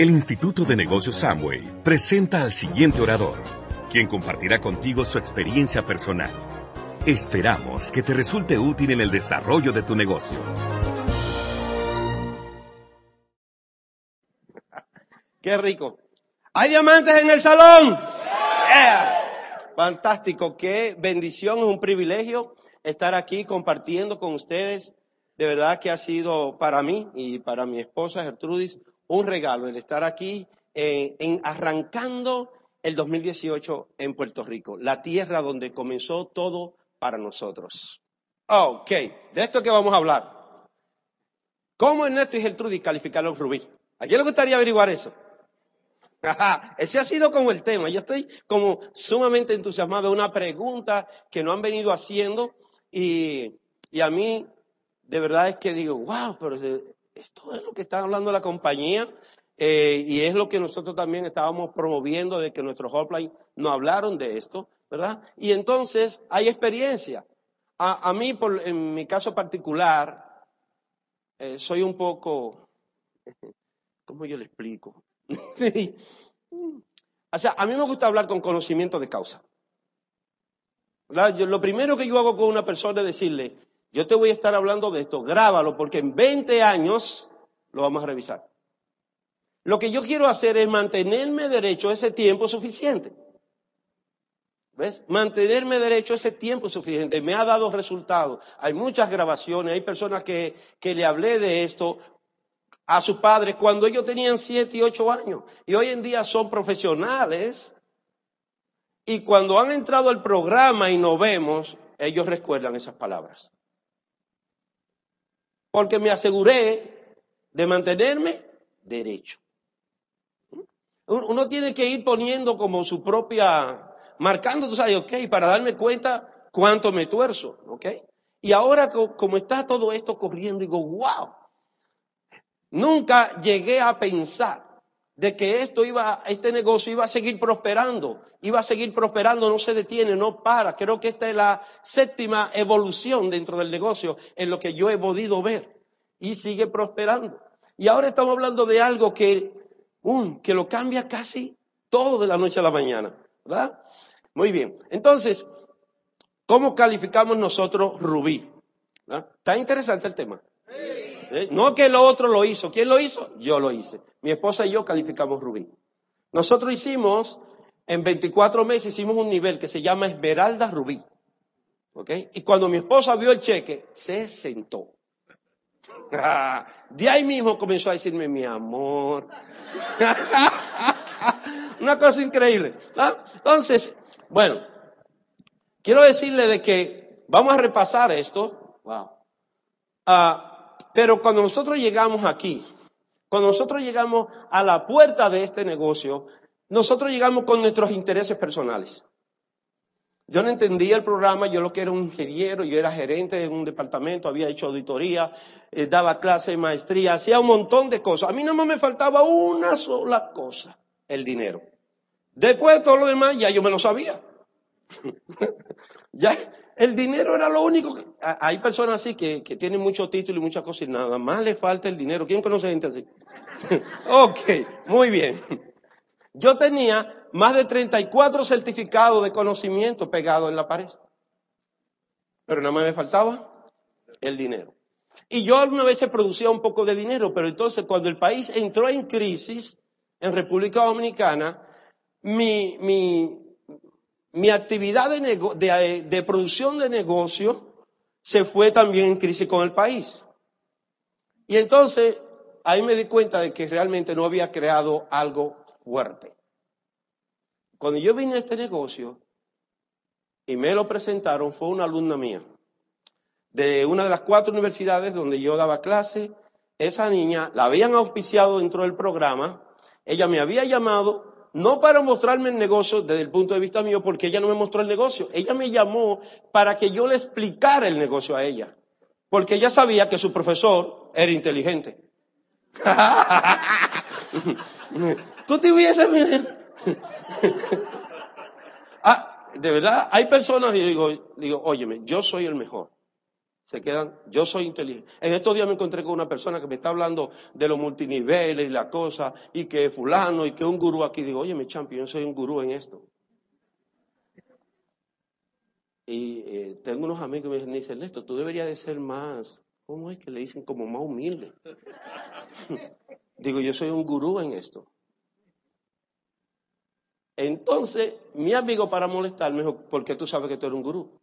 El Instituto de Negocios Samway presenta al siguiente orador, quien compartirá contigo su experiencia personal. Esperamos que te resulte útil en el desarrollo de tu negocio. Qué rico. ¿Hay diamantes en el salón? Yeah. Fantástico, qué bendición, es un privilegio estar aquí compartiendo con ustedes. De verdad que ha sido para mí y para mi esposa Gertrudis un regalo el estar aquí eh, en arrancando el 2018 en Puerto Rico, la tierra donde comenzó todo para nosotros. Ok, de esto que vamos a hablar. ¿Cómo Ernesto y Gertrudis calificaron Rubí? ¿A quién le gustaría averiguar eso? Ajá, ese ha sido como el tema. Yo estoy como sumamente entusiasmado de una pregunta que no han venido haciendo y, y a mí de verdad es que digo, wow, pero esto es lo que está hablando la compañía eh, y es lo que nosotros también estábamos promoviendo de que nuestros hotline no hablaron de esto, ¿verdad? Y entonces hay experiencia. A, mí, por, en mi caso particular, eh, soy un poco, ¿cómo yo le explico? o sea, a mí me gusta hablar con conocimiento de causa. Lo primero que yo hago con una persona es decirle, yo te voy a estar hablando de esto, grábalo, porque en 20 años lo vamos a revisar. Lo que yo quiero hacer es mantenerme derecho ese tiempo suficiente. ¿Ves? Mantenerme derecho ese tiempo suficiente. Me ha dado resultados. Hay muchas grabaciones, hay personas que, que le hablé de esto a sus padres cuando ellos tenían siete y ocho años. Y hoy en día son profesionales. Y cuando han entrado al programa y nos vemos, ellos recuerdan esas palabras. Porque me aseguré de mantenerme derecho. Uno tiene que ir poniendo como su propia, marcando, tú sabes, ok, para darme cuenta cuánto me tuerzo, ok. Y ahora como está todo esto corriendo, digo, wow, nunca llegué a pensar de que esto iba, este negocio iba a seguir prosperando, iba a seguir prosperando, no se detiene, no para. Creo que esta es la séptima evolución dentro del negocio en lo que yo he podido ver y sigue prosperando. Y ahora estamos hablando de algo que que lo cambia casi todo de la noche a la mañana, ¿verdad? Muy bien. Entonces, ¿cómo calificamos nosotros Rubí? Está interesante el tema. ¿Eh? No que lo otro lo hizo. ¿Quién lo hizo? Yo lo hice. Mi esposa y yo calificamos Rubí. Nosotros hicimos, en 24 meses hicimos un nivel que se llama Esmeralda Rubí. ¿Ok? Y cuando mi esposa vio el cheque, se sentó. De ahí mismo comenzó a decirme, mi amor, Una cosa increíble. Entonces, bueno, quiero decirle de que vamos a repasar esto. Wow. Ah, pero cuando nosotros llegamos aquí, cuando nosotros llegamos a la puerta de este negocio, nosotros llegamos con nuestros intereses personales. Yo no entendía el programa, yo lo que era un ingeniero, yo era gerente de un departamento, había hecho auditoría, eh, daba clase de maestría, hacía un montón de cosas. A mí no me faltaba una sola cosa, el dinero. Después de todo lo demás ya yo me lo sabía. ya el dinero era lo único que... Hay personas así que, que tienen mucho título y muchas cosas y nada más le falta el dinero. ¿Quién conoce gente así? ok, muy bien. Yo tenía más de 34 certificados de conocimiento pegados en la pared. Pero nada me faltaba el dinero. Y yo alguna vez producía un poco de dinero, pero entonces cuando el país entró en crisis en República Dominicana, mi, actividad de, de, de producción de negocio se fue también en crisis con el país. Y entonces ahí me di cuenta de que realmente no había creado algo fuerte. Cuando yo vine a este negocio y me lo presentaron, fue una alumna mía de una de las cuatro universidades donde yo daba clase. Esa niña la habían auspiciado dentro del programa. Ella me había llamado no para mostrarme el negocio desde el punto de vista mío, porque ella no me mostró el negocio. Ella me llamó para que yo le explicara el negocio a ella. Porque ella sabía que su profesor era inteligente. Te hubieses ah, de verdad, hay personas, y digo, digo, óyeme, yo soy el mejor. Se quedan, yo soy inteligente. En estos días me encontré con una persona que me está hablando de los multiniveles y la cosa, y que fulano, y que un gurú aquí. Digo, oye, mi champion, yo soy un gurú en esto. Y eh, tengo unos amigos que me dicen, Ernesto, tú deberías de ser más, ¿cómo es que le dicen? Como más humilde. Digo, yo soy un gurú en esto. Entonces, mi amigo para molestarme dijo, ¿por qué tú sabes que tú eres un gurú?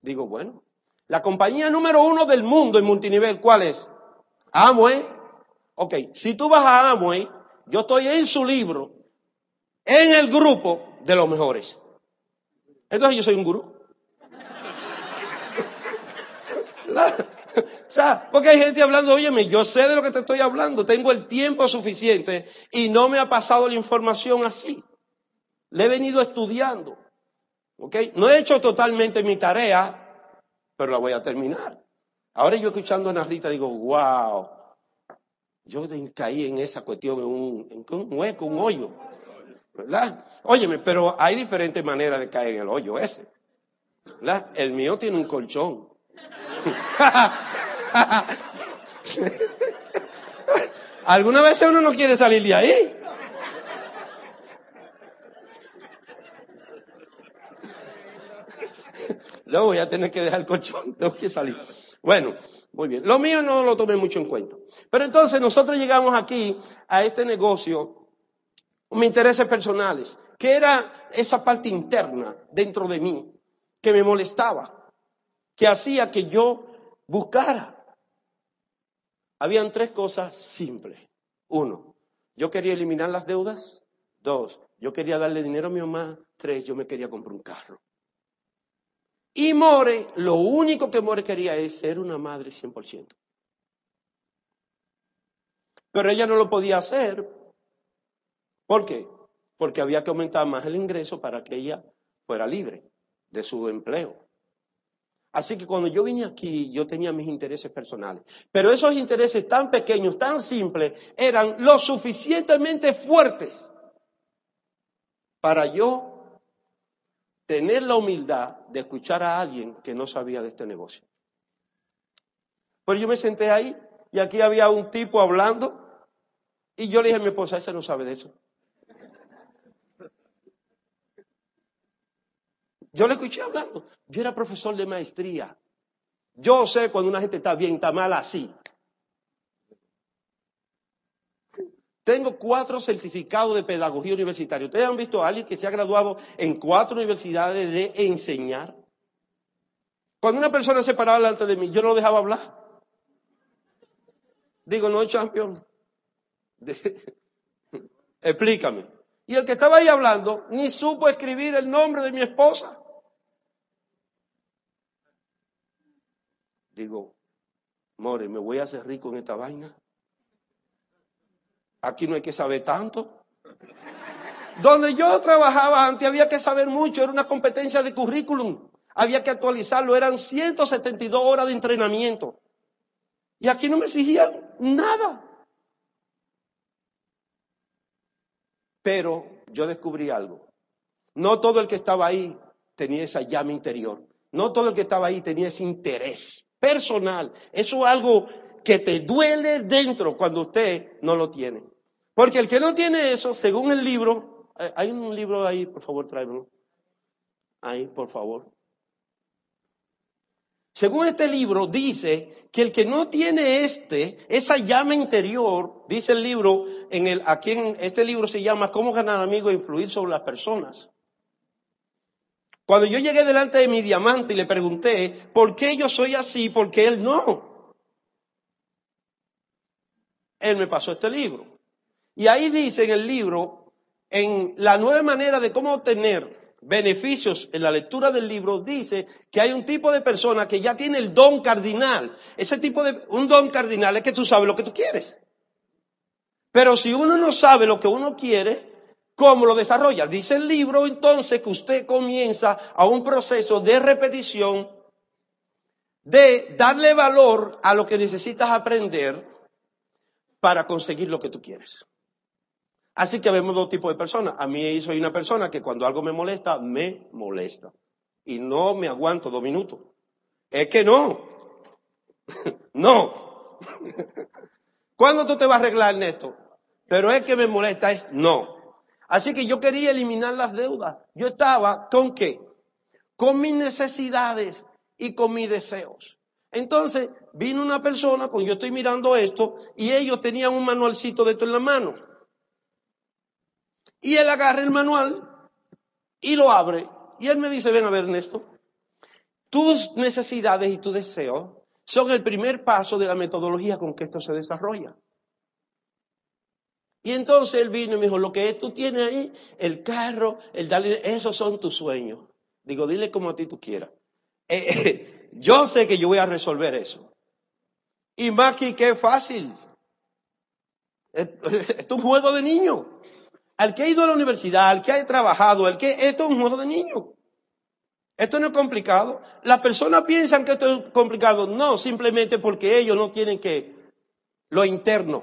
Digo, bueno, la compañía número uno del mundo en multinivel, ¿cuál es? Amway. Ok, si tú vas a Amway, yo estoy en su libro, en el grupo de los mejores. Entonces yo soy un gurú. o sea, porque hay gente hablando, óyeme, yo sé de lo que te estoy hablando, tengo el tiempo suficiente y no me ha pasado la información así. Le he venido estudiando. ¿Ok? No he hecho totalmente mi tarea, pero la voy a terminar. Ahora yo escuchando a Narita digo, wow, yo caí en esa cuestión, en un, en un hueco, un hoyo. ¿Verdad? Óyeme, pero hay diferentes maneras de caer en el hoyo ese. ¿Verdad? El mío tiene un colchón. Alguna vez uno no quiere salir de ahí. Luego voy a tener que dejar el colchón, tengo que salir. Bueno, muy bien. Lo mío no lo tomé mucho en cuenta. Pero entonces nosotros llegamos aquí a este negocio, mis intereses personales, que era esa parte interna dentro de mí, que me molestaba, que hacía que yo buscara. Habían tres cosas simples. Uno, yo quería eliminar las deudas. Dos, yo quería darle dinero a mi mamá. Tres, yo me quería comprar un carro. Y More, lo único que More quería es ser una madre 100%. Pero ella no lo podía hacer. ¿Por qué? Porque había que aumentar más el ingreso para que ella fuera libre de su empleo. Así que cuando yo vine aquí, yo tenía mis intereses personales. Pero esos intereses tan pequeños, tan simples, eran lo suficientemente fuertes para yo tener la humildad de escuchar a alguien que no sabía de este negocio. Pues yo me senté ahí y aquí había un tipo hablando y yo le dije a mi esposa, ese no sabe de eso. Yo le escuché hablando. Yo era profesor de maestría. Yo sé cuando una gente está bien, está mal así. Tengo cuatro certificados de pedagogía universitaria. ¿Ustedes han visto a alguien que se ha graduado en cuatro universidades de enseñar? Cuando una persona se paraba delante de mí, yo no lo dejaba hablar. Digo, no, champion. Explícame. Y el que estaba ahí hablando ni supo escribir el nombre de mi esposa. Digo, More, ¿me voy a hacer rico en esta vaina? Aquí no hay que saber tanto. Donde yo trabajaba antes había que saber mucho, era una competencia de currículum. Había que actualizarlo, eran 172 horas de entrenamiento. Y aquí no me exigían nada. Pero yo descubrí algo. No todo el que estaba ahí tenía esa llama interior. No todo el que estaba ahí tenía ese interés personal. Eso es algo que te duele dentro cuando usted no lo tiene. Porque el que no tiene eso, según el libro, eh, hay un libro ahí, por favor, tráemelo. Ahí, por favor. Según este libro, dice que el que no tiene este, esa llama interior, dice el libro, en el, aquí en este libro se llama Cómo ganar amigos e influir sobre las personas. Cuando yo llegué delante de mi diamante y le pregunté, ¿por qué yo soy así? ¿Por qué él no? Él me pasó este libro. Y ahí dice en el libro, en la nueva manera de cómo obtener beneficios en la lectura del libro, dice que hay un tipo de persona que ya tiene el don cardinal. Ese tipo de, un don cardinal es que tú sabes lo que tú quieres. Pero si uno no sabe lo que uno quiere, ¿cómo lo desarrolla? Dice el libro entonces que usted comienza a un proceso de repetición, de darle valor a lo que necesitas aprender para conseguir lo que tú quieres. Así que vemos dos tipos de personas. A mí soy una persona que cuando algo me molesta, me molesta. Y no me aguanto dos minutos. Es que no. no. ¿Cuándo tú te vas a arreglar, Ernesto? Pero es que me molesta, es no. Así que yo quería eliminar las deudas. Yo estaba con qué? Con mis necesidades y con mis deseos. Entonces vino una persona, cuando yo estoy mirando esto, y ellos tenían un manualcito de esto en la mano. Y él agarra el manual y lo abre. Y él me dice, ven a ver, Ernesto, tus necesidades y tus deseos son el primer paso de la metodología con que esto se desarrolla. Y entonces él vino y me dijo, lo que tú tienes ahí, el carro, el darle, esos son tus sueños. Digo, dile como a ti tú quieras. Eh, eh, yo sé que yo voy a resolver eso. Y más que qué fácil. Esto es un juego de niño. Al que ha ido a la universidad, al que ha trabajado, al que esto es un juego de niño. Esto no es complicado. Las personas piensan que esto es complicado. No, simplemente porque ellos no tienen que lo interno.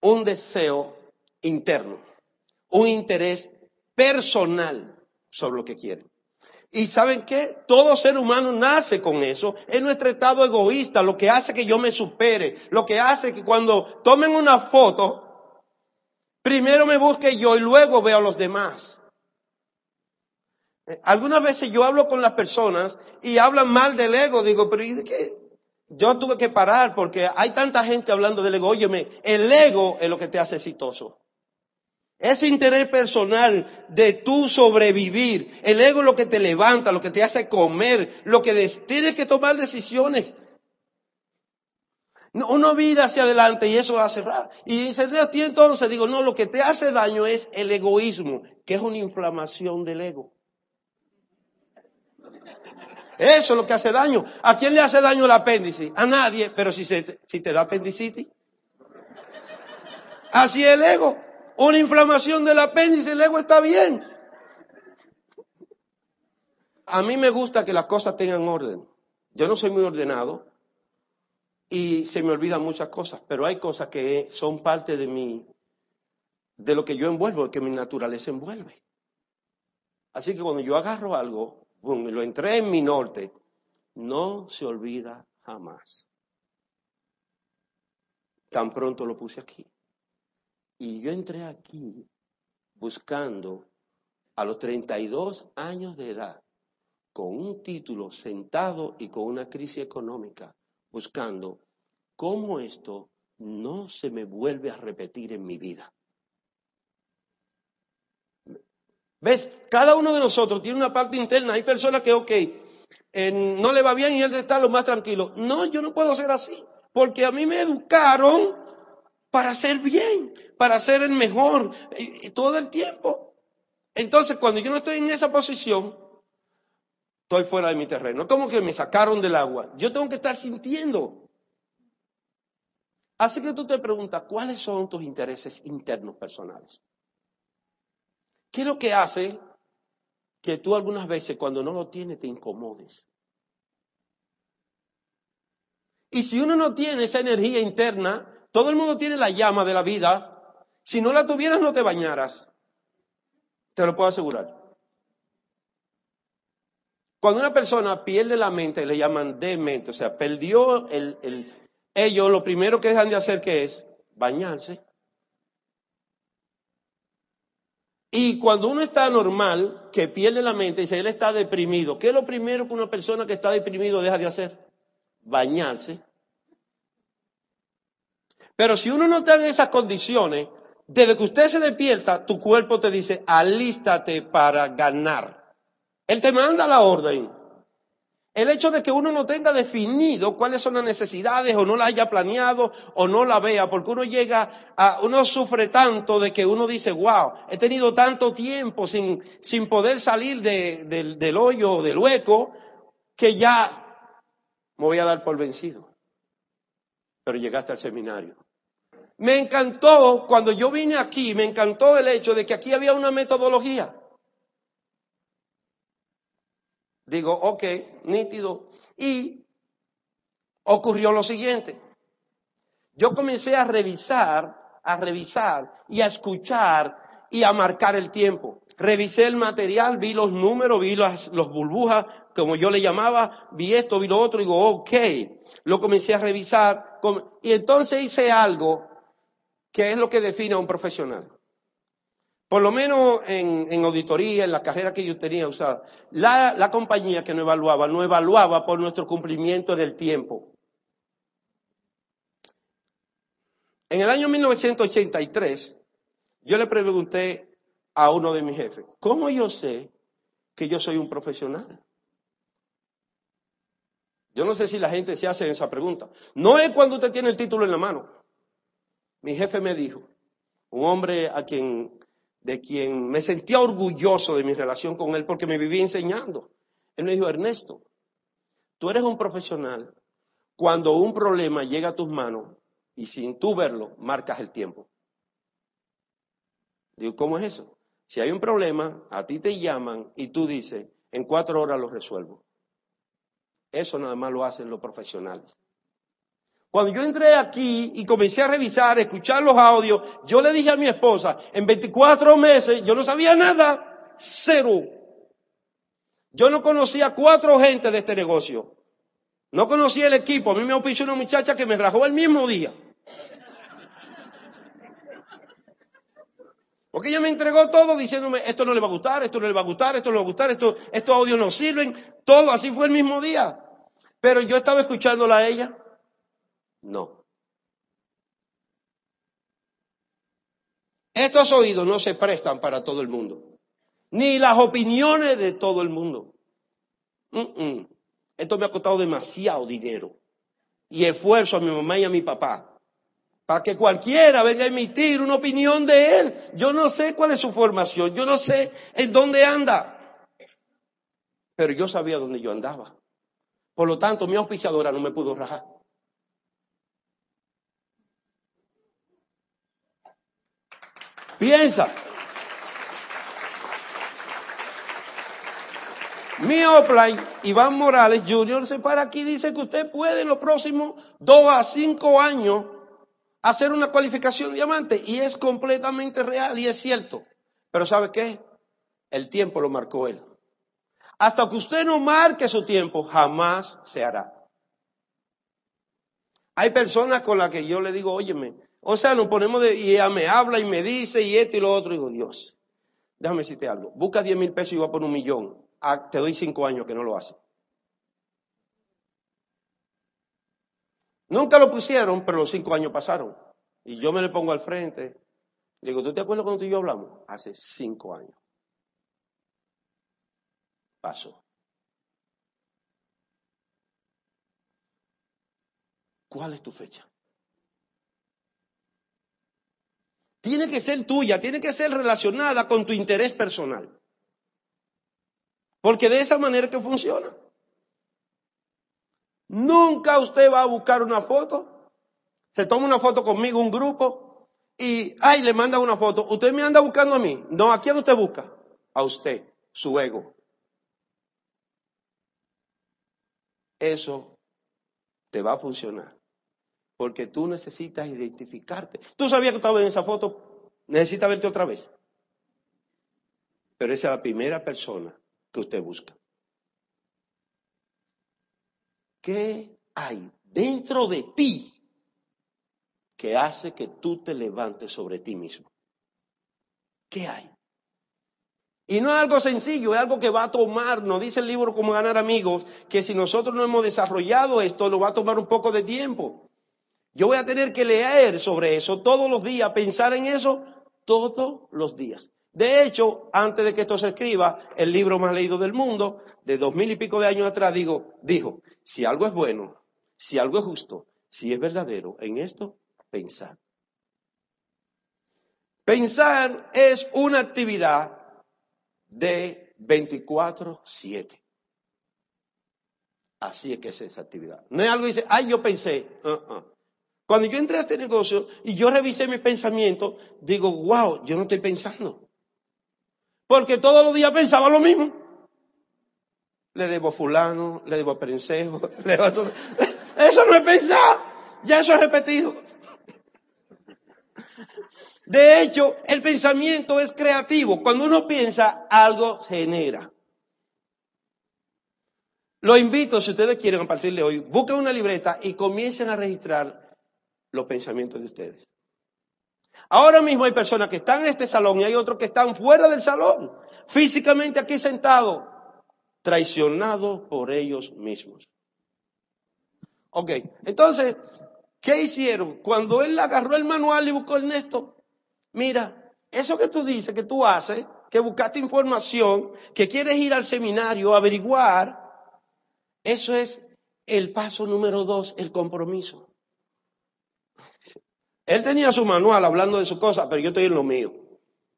Un deseo interno. Un interés personal sobre lo que quieren. Y saben qué? Todo ser humano nace con eso. Es nuestro estado egoísta, lo que hace que yo me supere, lo que hace que cuando tomen una foto, primero me busque yo y luego veo a los demás. Algunas veces yo hablo con las personas y hablan mal del ego. Digo, pero ¿y qué? Yo tuve que parar porque hay tanta gente hablando del ego. Óyeme, el ego es lo que te hace exitoso. Ese interés personal de tú sobrevivir. El ego es lo que te levanta, lo que te hace comer, lo que tienes que tomar decisiones. Uno vida hacia adelante y eso hace... Y dice, ti entonces digo, no, lo que te hace daño es el egoísmo, que es una inflamación del ego. Eso es lo que hace daño. ¿A quién le hace daño el apéndice? A nadie, pero si, se, si te da apendicitis. Así el ego. Una inflamación del apéndice, el ego está bien. A mí me gusta que las cosas tengan orden. Yo no soy muy ordenado y se me olvidan muchas cosas, pero hay cosas que son parte de mi, de lo que yo envuelvo, que mi naturaleza envuelve. Así que cuando yo agarro algo, lo entré en mi norte, no se olvida jamás. Tan pronto lo puse aquí. Y yo entré aquí buscando a los 32 años de edad, con un título sentado y con una crisis económica, buscando cómo esto no se me vuelve a repetir en mi vida. ¿Ves? Cada uno de nosotros tiene una parte interna. Hay personas que, ok, eh, no le va bien y él está lo más tranquilo. No, yo no puedo ser así. Porque a mí me educaron para ser bien, para ser el mejor todo el tiempo. Entonces, cuando yo no estoy en esa posición, estoy fuera de mi terreno. Como que me sacaron del agua. Yo tengo que estar sintiendo. Así que tú te preguntas, ¿cuáles son tus intereses internos personales? ¿Qué es lo que hace que tú algunas veces cuando no lo tienes te incomodes? Y si uno no tiene esa energía interna, todo el mundo tiene la llama de la vida, si no la tuvieras no te bañaras. Te lo puedo asegurar. Cuando una persona pierde la mente, le llaman demente, o sea, perdió el, el, ellos, lo primero que dejan de hacer que es bañarse. Y cuando uno está normal, que pierde la mente, dice, él está deprimido. ¿Qué es lo primero que una persona que está deprimido deja de hacer? Bañarse. Pero si uno no está en esas condiciones, desde que usted se despierta, tu cuerpo te dice, alístate para ganar. Él te manda la orden. El hecho de que uno no tenga definido cuáles son las necesidades o no la haya planeado o no la vea, porque uno llega a, uno sufre tanto de que uno dice, wow, he tenido tanto tiempo sin, sin poder salir del, del hoyo, del hueco, que ya me voy a dar por vencido. Pero llegaste al seminario. Me encantó, cuando yo vine aquí, me encantó el hecho de que aquí había una metodología. Digo, ok, nítido. Y ocurrió lo siguiente. Yo comencé a revisar, a revisar y a escuchar y a marcar el tiempo. revisé el material, vi los números, vi las los burbujas, como yo le llamaba, vi esto, vi lo otro, y digo, ok, lo comencé a revisar, y entonces hice algo que es lo que define a un profesional. Por lo menos en, auditoría, en la carrera que yo tenía usada, la, la compañía que nos evaluaba, no evaluaba por nuestro cumplimiento del tiempo. En el año 1983, yo le pregunté a uno de mis jefes, ¿cómo yo sé que yo soy un profesional? Yo no sé si la gente se hace esa pregunta. No es cuando usted tiene el título en la mano. Mi jefe me dijo, un hombre a quien, de quien me sentía orgulloso de mi relación con él porque me vivía enseñando. Él me dijo, Ernesto, tú eres un profesional cuando un problema llega a tus manos y sin tú verlo, marcas el tiempo. Digo, ¿cómo es eso? Si hay un problema, a ti te llaman y tú dices, en cuatro horas lo resuelvo. Eso nada más lo hacen los profesionales. Cuando yo entré aquí y comencé a revisar, a escuchar los audios, yo le dije a mi esposa, en 24 meses yo no sabía nada, cero. Yo no conocía cuatro gente de este negocio. No conocía el equipo. A mí me auspició una muchacha que me rajó el mismo día. Porque ella me entregó todo diciéndome, esto no le va a gustar, esto no le va a gustar, esto no le va a gustar, esto, estos audios no sirven. Todo así fue el mismo día. Pero yo estaba escuchándola a ella. No. Estos oídos no se prestan para todo el mundo. Ni las opiniones de todo el mundo. Esto me ha costado demasiado dinero y esfuerzo a mi mamá y a mi papá para que cualquiera venga a emitir una opinión de él. Yo no sé cuál es su formación, yo no sé en dónde anda, pero yo sabía dónde yo andaba. Por lo tanto, mi auspiciadora no me pudo rajar. Piensa. Mi offline, Iván Morales Jr., se para aquí y dice que usted puede en los próximos dos a cinco años hacer una cualificación diamante y es completamente real y es cierto. Pero ¿sabe qué? El tiempo lo marcó él. Hasta que usted no marque su tiempo, jamás se hará. Hay personas con las que yo le digo, óyeme, o sea, nos ponemos de, y ella me habla y me dice y esto y lo otro, y digo, Dios, déjame decirte algo, busca 10 mil pesos y va por un millón, ah, te doy cinco años que no lo hace. Nunca lo pusieron, pero los cinco años pasaron. Y yo me le pongo al frente. Le digo, ¿tú te acuerdas cuando tú y yo hablamos? Hace cinco años. Pasó. ¿Cuál es tu fecha? Tiene que ser tuya, tiene que ser relacionada con tu interés personal. Porque de esa manera que funciona. Nunca usted va a buscar una foto, se toma una foto conmigo, un grupo, y, ay, le manda una foto. Usted me anda buscando a mí. No, ¿a quién usted busca? A usted, su ego. Eso te va a funcionar. Porque tú necesitas identificarte. ¿Tú sabías que estaba en esa foto? Necesitas verte otra vez. Pero esa es la primera persona que usted busca. ¿Qué hay dentro de ti que hace que tú te levantes sobre ti mismo? ¿Qué hay? Y no es algo sencillo, es algo que va a tomar, nos dice el libro Cómo ganar amigos, que si nosotros no hemos desarrollado esto, lo va a tomar un poco de tiempo. Yo voy a tener que leer sobre eso todos los días, pensar en eso todos los días. De hecho, antes de que esto se escriba, el libro más leído del mundo, de dos mil y pico de años atrás, digo, dijo, si algo es bueno, si algo es justo, si es verdadero, en esto, pensar. Pensar es una actividad de 24-7. Así es que es esa actividad. No es algo que dice, ay, yo pensé. Uh-uh. Cuando yo entré a este negocio y yo revisé mis pensamientos, digo, wow, yo no estoy pensando. Porque todos los días pensaba lo mismo le debo a fulano, le debo a Prensejo, le debo a todo. Eso no es pensar, ya eso es repetido. De hecho, el pensamiento es creativo. Cuando uno piensa, algo genera. Lo invito, si ustedes quieren, a partir de hoy, busquen una libreta y comiencen a registrar los pensamientos de ustedes. Ahora mismo hay personas que están en este salón y hay otros que están fuera del salón, físicamente aquí sentados, traicionados por ellos mismos. Ok, entonces, ¿qué hicieron? Cuando él agarró el manual y buscó Ernesto, mira, eso que tú dices, que tú haces, que buscaste información, que quieres ir al seminario averiguar, eso es el paso número dos, el compromiso. Él tenía su manual hablando de su cosa, pero yo estoy en lo mío.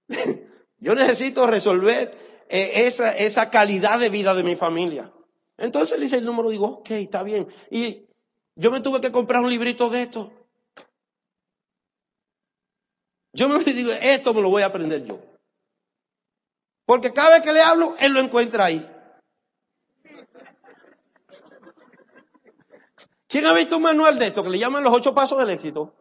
yo necesito resolver eh, esa, calidad de vida de mi familia. Entonces le dice el número, digo, ok, está bien. Y yo me tuve que comprar un librito de esto. Yo me digo, esto me lo voy a aprender yo. Porque cada vez que le hablo, él lo encuentra ahí. ¿Quién ha visto un manual de esto que le llaman los ocho pasos del éxito?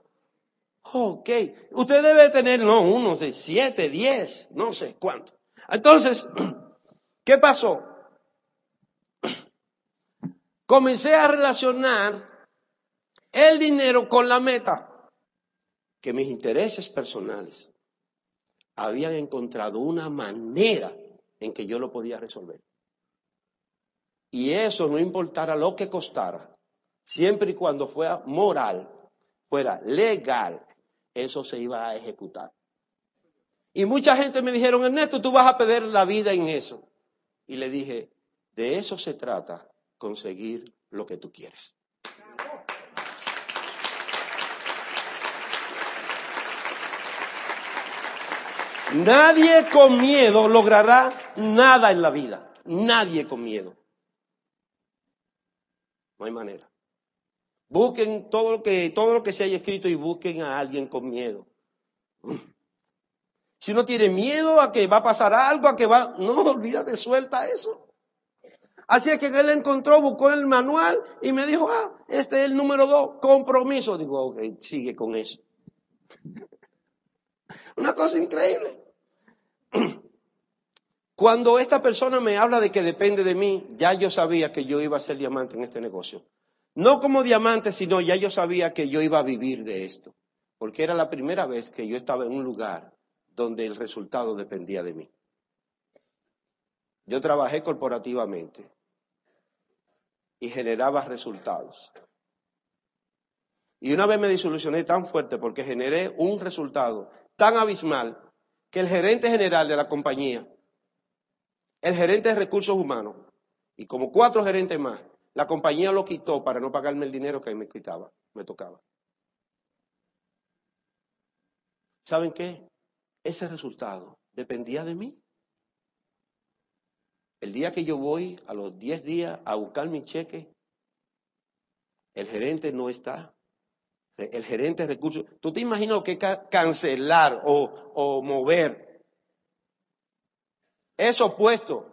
Ok. Usted debe tener, no, uno de siete, diez, no sé cuánto. Entonces, ¿qué pasó? Comencé a relacionar el dinero con la meta, que mis intereses personales habían encontrado una manera en que yo lo podía resolver. Y eso no importara lo que costara, siempre y cuando fuera moral, fuera legal, eso se iba a ejecutar. Y mucha gente me dijeron, Ernesto, tú vas a perder la vida en eso. Y le dije, de eso se trata, conseguir lo que tú quieres. Nadie con miedo logrará nada en la vida. Nadie con miedo. No hay manera. Busquen todo lo que, todo lo que se haya escrito y busquen a alguien con miedo. Si uno tiene miedo a que va a pasar algo, a que va, no, olvídate, suelta eso. Así es que él encontró, buscó el manual y me dijo, ah, este es el número dos, compromiso. Digo, ok, sigue con eso. Una cosa increíble. Cuando esta persona me habla de que depende de mí, ya yo sabía que yo iba a ser diamante en este negocio. No como diamante, sino ya yo sabía que yo iba a vivir de esto. Porque era la primera vez que yo estaba en un lugar donde el resultado dependía de mí. Yo trabajé corporativamente y generaba resultados. Y una vez me disolucioné tan fuerte porque generé un resultado tan abismal que el gerente general de la compañía, el gerente de recursos humanos y como cuatro gerentes más, la compañía lo quitó para no pagarme el dinero que me quitaba, me tocaba. ¿Saben qué? Ese resultado dependía de mí. El día que yo voy a los 10 días a buscar mi cheque, el gerente no está. El gerente de recursos. ¿Tú te imaginas lo que es cancelar o, o mover esos puestos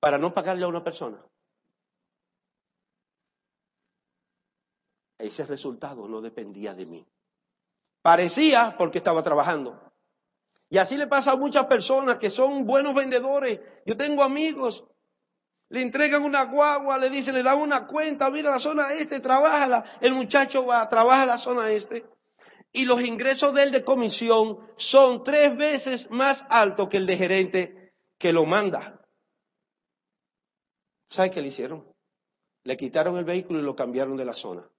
para no pagarle a una persona? Ese resultado no dependía de mí. Parecía porque estaba trabajando. Y así le pasa a muchas personas que son buenos vendedores. Yo tengo amigos, le entregan una guagua, le dicen, le dan una cuenta, mira la zona este, trabájala. El muchacho va, trabaja la zona este. Y los ingresos de él de comisión son tres veces más altos que el de gerente que lo manda. ¿Sabe qué le hicieron? Le quitaron el vehículo y lo cambiaron de la zona.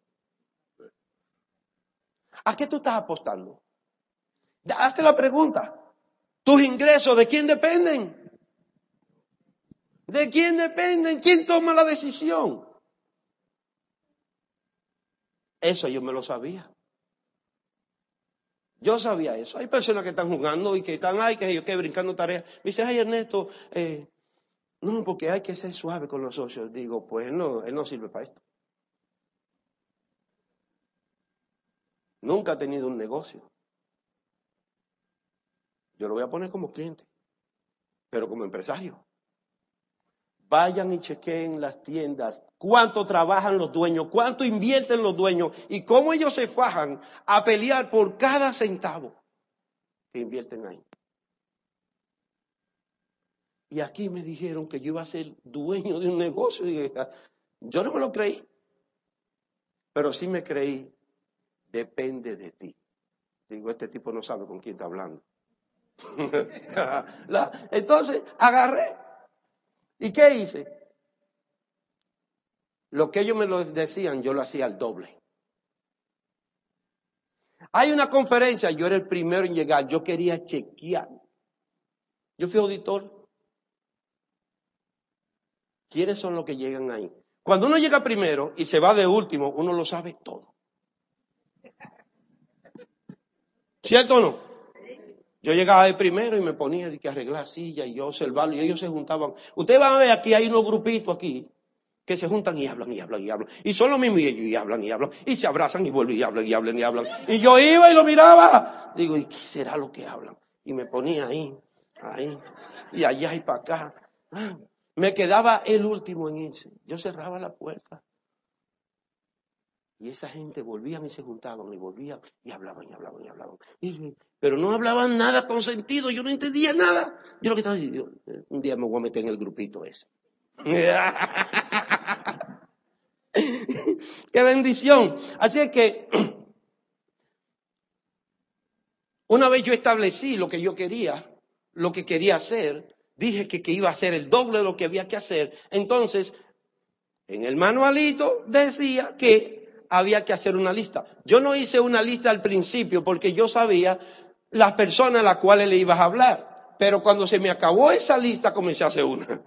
¿A qué tú estás apostando? Hazte la pregunta. ¿Tus ingresos de quién dependen? ¿De quién dependen? ¿Quién toma la decisión? Eso yo me lo sabía. Yo sabía eso. Hay personas que están jugando y que están, ay, que yo que brincando tareas. Me dice, ay, Ernesto, eh, no, porque hay que ser suave con los socios. Digo, pues no, él no sirve para esto. Nunca ha tenido un negocio. Yo lo voy a poner como cliente, pero como empresario. Vayan y chequeen las tiendas, cuánto trabajan los dueños, cuánto invierten los dueños y cómo ellos se fajan a pelear por cada centavo que invierten ahí. Y aquí me dijeron que yo iba a ser dueño de un negocio. Y dije, yo no me lo creí, pero sí me creí, depende de ti. Digo, este tipo no sabe con quién está hablando. Entonces, agarré. ¿Y qué hice? Lo que ellos me lo decían, yo lo hacía al doble. Hay una conferencia, yo era el primero en llegar, yo quería chequear. Yo fui auditor. ¿Quiénes son los que llegan ahí? Cuando uno llega primero y se va de último, uno lo sabe todo. ¿Cierto o no? Yo llegaba de primero y me ponía de que arreglar silla y yo observarlo y ellos se juntaban. Ustedes van a ver aquí hay unos grupitos aquí que se juntan y hablan y hablan y hablan. Y son los mismos y ellos y hablan y hablan. Y se abrazan y vuelven y hablan y hablan y hablan. Y yo iba y lo miraba. Digo, ¿y qué será lo que hablan? Y me ponía ahí, ahí, y allá y para acá. Me quedaba el último en irse. Yo cerraba la puerta. Y esa gente volvían y se juntaban y volvían y hablaban y hablaban y hablaban. pero no hablaban nada con sentido, yo no entendía nada. Yo lo que estaba diciendo, un día me voy a meter en el grupito ese. ¡Qué bendición! Así es que una vez yo establecí lo que yo quería, lo que quería hacer, dije que, que iba a hacer el doble de lo que había que hacer. Entonces, en el manualito decía que había que hacer una lista. Yo no hice una lista al principio porque yo sabía las personas a las cuales le ibas a hablar. Pero cuando se me acabó esa lista, comencé a hacer una.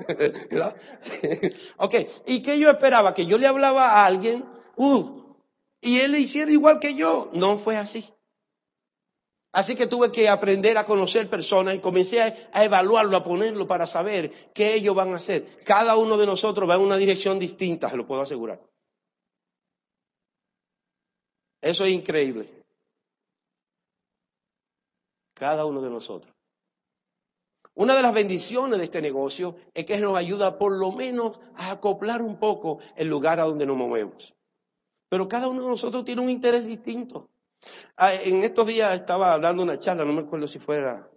ok, ¿y qué yo esperaba? Que yo le hablaba a alguien, uh, y él le hiciera igual que yo. No fue así. Así que tuve que aprender a conocer personas y comencé a, evaluarlo, a ponerlo para saber qué ellos van a hacer. Cada uno de nosotros va en una dirección distinta, se lo puedo asegurar. Eso es increíble. Cada uno de nosotros. Una de las bendiciones de este negocio es que nos ayuda por lo menos a acoplar un poco el lugar a donde nos movemos. Pero cada uno de nosotros tiene un interés distinto. Ah, en estos días estaba dando una charla, no me acuerdo si fuera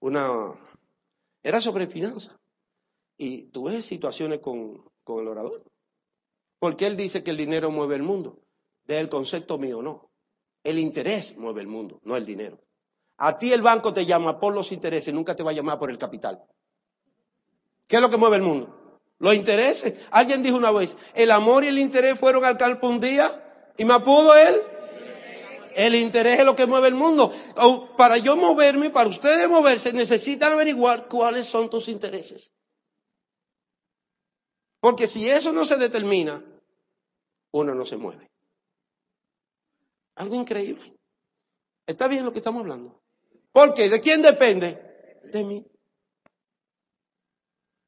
una... Era sobre finanzas. Y tuve situaciones con, con el orador. Porque él dice que el dinero mueve el mundo. De el concepto mío, no. El interés mueve el mundo, no el dinero. A ti el banco te llama por los intereses, nunca te va a llamar por el capital. ¿Qué es lo que mueve el mundo? Los intereses. Alguien dijo una vez, el amor y el interés fueron al campo un día y me pudo él el interés es lo que mueve el mundo. para yo moverme, para ustedes moverse, necesitan averiguar cuáles son tus intereses. Porque si eso no se determina, uno no se mueve. Algo increíble. ¿Está bien lo que estamos hablando? ¿Por qué? ¿De quién depende? De mí.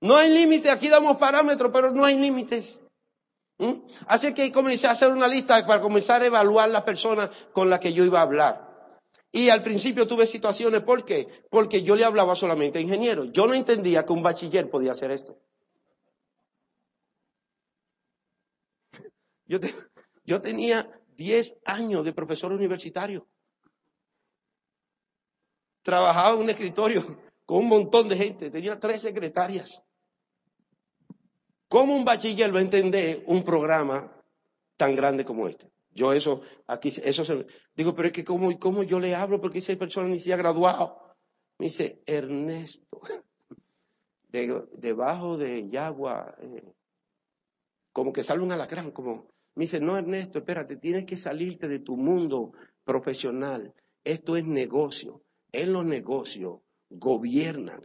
No hay límite, aquí damos parámetros, pero no hay límites. ¿Mm? Así que comencé a hacer una lista para comenzar a evaluar las personas con las que yo iba a hablar. Y al principio tuve situaciones, ¿por qué? Porque yo le hablaba solamente a ingenieros. Yo no entendía que un bachiller podía hacer esto. Yo, yo tenía 10 años de profesor universitario. Trabajaba en un escritorio con un montón de gente, tenía tres secretarias. ¿Cómo un bachiller va a entender un programa tan grande como este? Yo eso, aquí, eso se, digo, pero es que ¿cómo, cómo yo le hablo porque esa persona ni se ha graduado. Me dice, Ernesto, debajo de Yagua, eh, como que sale un alacrán, como, me dice, no Ernesto, espérate, tienes que salirte de tu mundo profesional. Esto es negocio. En los negocios gobiernan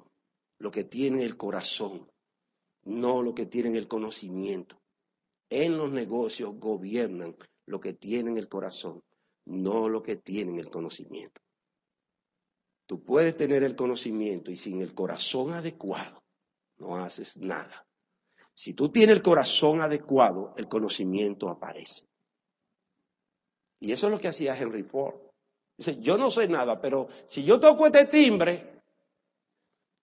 lo que tiene el corazón no lo que tienen el conocimiento. En los negocios gobiernan lo que tienen el corazón, no lo que tienen el conocimiento. Tú puedes tener el conocimiento y sin el corazón adecuado no haces nada. Si tú tienes el corazón adecuado, el conocimiento aparece. Y eso es lo que hacía Henry Ford. Dice, yo no sé nada, pero si yo toco este timbre,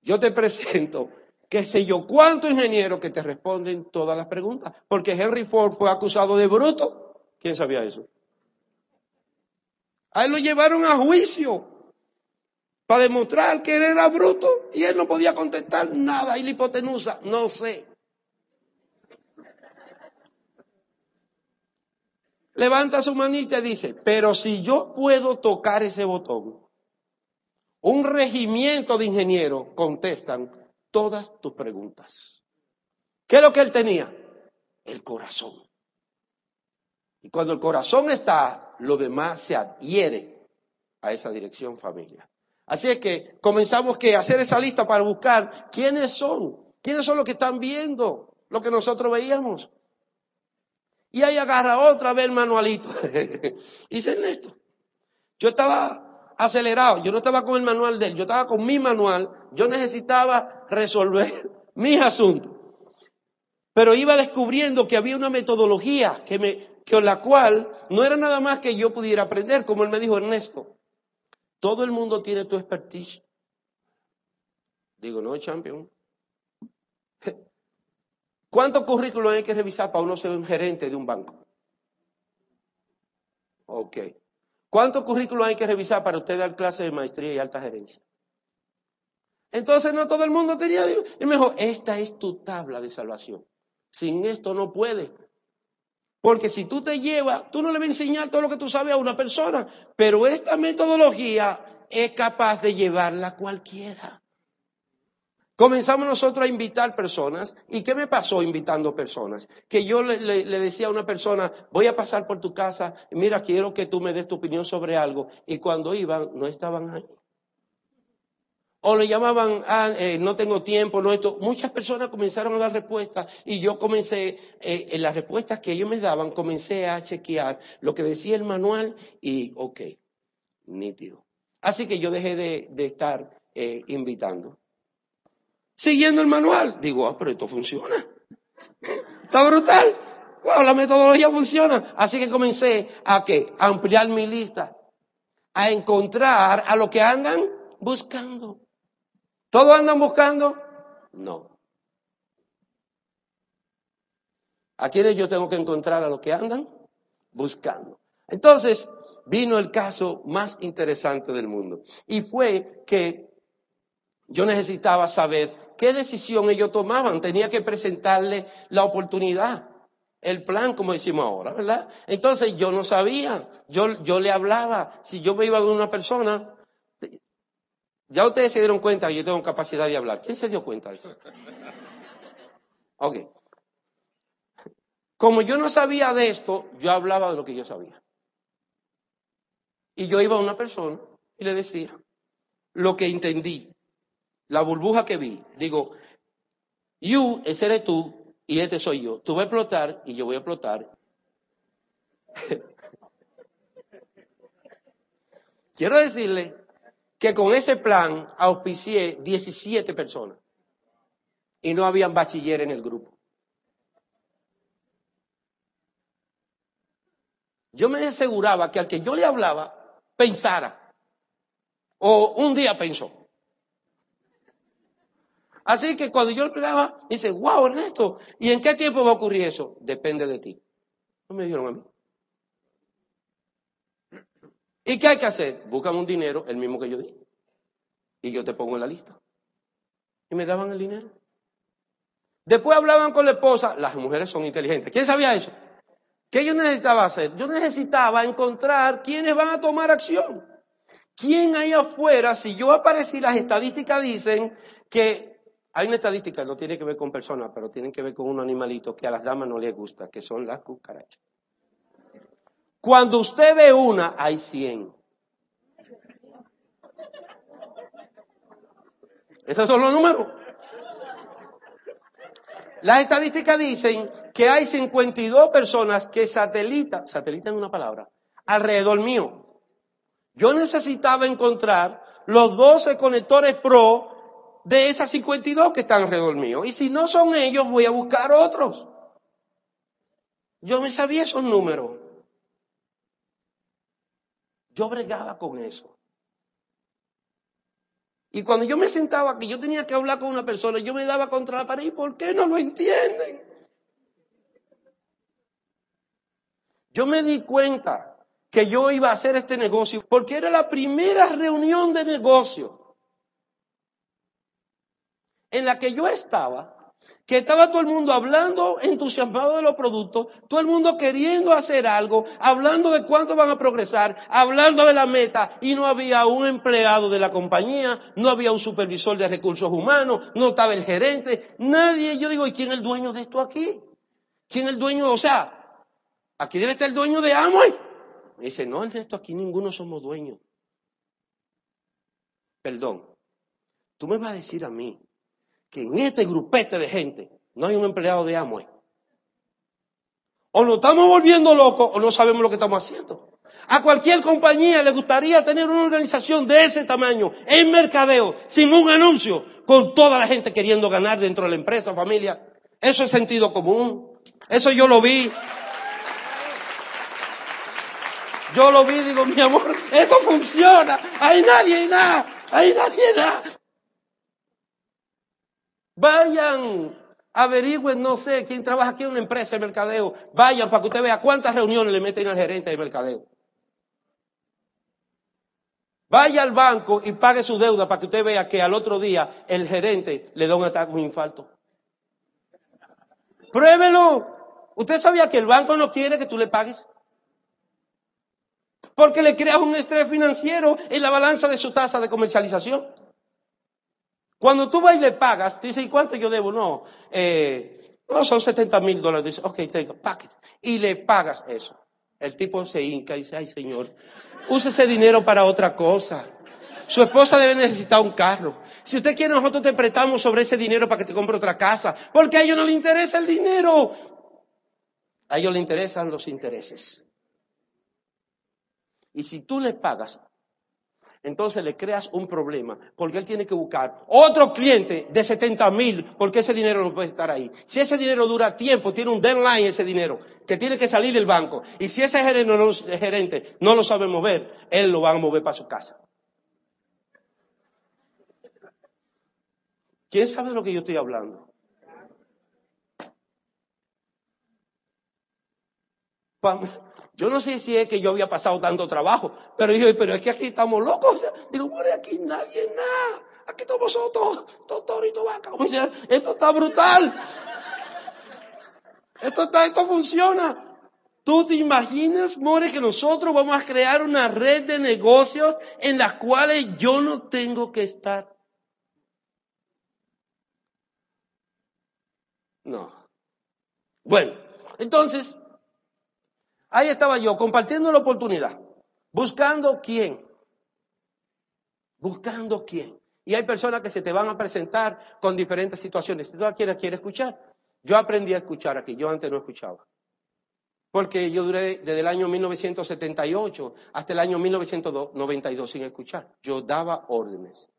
yo te presento qué sé yo, cuántos ingenieros que te responden todas las preguntas. Porque Henry Ford fue acusado de bruto. ¿Quién sabía eso? A él lo llevaron a juicio para demostrar que él era bruto y él no podía contestar nada. Y la hipotenusa, no sé. Levanta su manita y dice, pero si yo puedo tocar ese botón, un regimiento de ingenieros contestan todas tus preguntas. ¿Qué es lo que él tenía? El corazón. Y cuando el corazón está, lo demás se adhiere a esa dirección familia. Así es que comenzamos que hacer esa lista para buscar quiénes son, quiénes son los que están viendo lo que nosotros veíamos. Y ahí agarra otra vez el manualito. Dice Ernesto, yo estaba acelerado, yo no estaba con el manual de él, yo estaba con mi manual, yo necesitaba resolver mis asuntos. Pero iba descubriendo que había una metodología que con la cual no era nada más que yo pudiera aprender, como él me dijo Ernesto. Todo el mundo tiene tu expertise. Digo, no, champion. ¿Cuántos currículos hay que revisar para uno ser un gerente de un banco? Ok. ¿Cuántos currículos hay que revisar para usted dar clase de maestría y alta gerencia? Entonces no todo el mundo tenía. Y me dijo, esta es tu tabla de salvación. Sin esto no puedes. Porque si tú te llevas, tú no le vas a enseñar todo lo que tú sabes a una persona, pero esta metodología es capaz de llevarla cualquiera. Comenzamos nosotros a invitar personas. ¿Y qué me pasó invitando personas? Que yo le, decía a una persona, voy a pasar por tu casa, mira, quiero que tú me des tu opinión sobre algo. Y cuando iban, no estaban ahí. O le llamaban, ah, eh, no tengo tiempo, no esto. Muchas personas comenzaron a dar respuestas y yo comencé, eh, en las respuestas que ellos me daban, comencé a chequear lo que decía el manual y, ok, nítido. Así que yo dejé de, estar eh, invitando siguiendo el manual. Digo, ah, pero esto funciona. Está brutal. Wow, la metodología funciona. Así que comencé a qué? A ampliar mi lista. A encontrar a lo que andan buscando. ¿Todos andan buscando? No. ¿A quiénes yo tengo que encontrar a lo que andan buscando? Entonces, vino el caso más interesante del mundo. Y fue que yo necesitaba saber qué decisión ellos tomaban. Tenía que presentarle la oportunidad, el plan, como decimos ahora, ¿verdad? Entonces yo no sabía, yo, yo le hablaba. Si yo me iba de una persona, ya ustedes se dieron cuenta que yo tengo capacidad de hablar. ¿Quién se dio cuenta de eso? Ok. Como yo no sabía de esto, yo hablaba de lo que yo sabía. Y yo iba a una persona y le decía lo que entendí, la burbuja que vi, digo, you, ese eres tú y este soy yo. Tú vas a explotar y yo voy a explotar. Quiero decirle que con ese plan auspicié 17 personas y no habían bachiller en el grupo. Yo me aseguraba que al que yo le hablaba pensara o un día pensó. Así que cuando yo explicaba, dice, wow, Ernesto, ¿y en qué tiempo va a ocurrir eso? Depende de ti. No me dijeron a mí. ¿Y qué hay que hacer? Buscan un dinero, el mismo que yo di. Y yo te pongo en la lista. Y me daban el dinero. Después hablaban con la esposa, las mujeres son inteligentes. ¿Quién sabía eso? ¿Qué yo necesitaba hacer? Yo necesitaba encontrar quiénes van a tomar acción. ¿Quién ahí afuera, si yo aparecí, las estadísticas dicen que hay una estadística, no tiene que ver con personas, pero tiene que ver con un animalito que a las damas no les gusta, que son las cucarachas. Cuando usted ve una, hay cien. Esos son los números. Las estadísticas dicen que hay 52 personas que satelitan, satelitan una palabra, alrededor mío. Yo necesitaba encontrar los 12 conectores pro de esas 52 que están alrededor mío. Y si no son ellos, voy a buscar otros. Yo me sabía esos números. Yo bregaba con eso. Y cuando yo me sentaba que yo tenía que hablar con una persona, yo me daba contra la pared. ¿Y por qué no lo entienden? Yo me di cuenta que yo iba a hacer este negocio porque era la primera reunión de negocio en la que yo estaba que estaba todo el mundo hablando entusiasmado de los productos, todo el mundo queriendo hacer algo, hablando de cuánto van a progresar, hablando de la meta, y no había un empleado de la compañía, no había un supervisor de recursos humanos, no estaba el gerente, nadie. Yo digo, ¿y quién es el dueño de esto aquí? ¿Quién es el dueño? O sea, aquí debe estar el dueño de Amway. Me dice, no, de esto aquí ninguno somos dueños. Perdón, tú me vas a decir a mí que en este grupete de gente no hay un empleado de Amway. O nos estamos volviendo locos o no sabemos lo que estamos haciendo. A cualquier compañía le gustaría tener una organización de ese tamaño, en mercadeo, sin un anuncio, con toda la gente queriendo ganar dentro de la empresa, familia. Eso es sentido común. Eso yo lo vi. Yo lo vi, digo, mi amor, esto funciona. Hay nadie nada. Hay nadie nada. Vayan, averigüen, no sé, quién trabaja aquí en una empresa de mercadeo. Vayan para que usted vea cuántas reuniones le meten al gerente de mercadeo. Vaya al banco y pague su deuda para que usted vea que al otro día el gerente le da un ataque, un infarto. Pruébelo. ¿Usted sabía que el banco no quiere que tú le pagues? Porque le creas un estrés financiero en la balanza de su tasa de comercialización. Cuando tú vas y le pagas, dice, ¿y cuánto yo debo? No, eh, no son 70 mil dólares. Dice, ok, tengo, paquete. Y le pagas eso. El tipo se hinca y dice, ay señor, use ese dinero para otra cosa. Su esposa debe necesitar un carro. Si usted quiere, nosotros te prestamos sobre ese dinero para que te compre otra casa. Porque a ellos no les interesa el dinero. A ellos les interesan los intereses. Y si tú le pagas entonces le creas un problema, porque él tiene que buscar otro cliente de 70 mil, porque ese dinero no puede estar ahí. Si ese dinero dura tiempo, tiene un deadline ese dinero, que tiene que salir del banco, y si ese gerente no, gerente no lo sabe mover, él lo va a mover para su casa. ¿Quién sabe de lo que yo estoy hablando? Yo no sé si es que yo había pasado tanto trabajo, pero dije, pero es que aquí estamos locos. digo, por aquí nadie nada. Aquí estamos todos, todos y vaca. esto está brutal. Esto está, esto funciona. ¿Tú te imaginas, More, que nosotros vamos a crear una red de negocios en las cuales yo no tengo que estar? No. Bueno, entonces, Ahí estaba yo, compartiendo la oportunidad, buscando quién, buscando quién. Y hay personas que se te van a presentar con diferentes situaciones. Si tú quieres, quiere escuchar. Yo aprendí a escuchar aquí, yo antes no escuchaba. Porque yo duré desde el año 1978 hasta el año 1992 sin escuchar. Yo daba órdenes.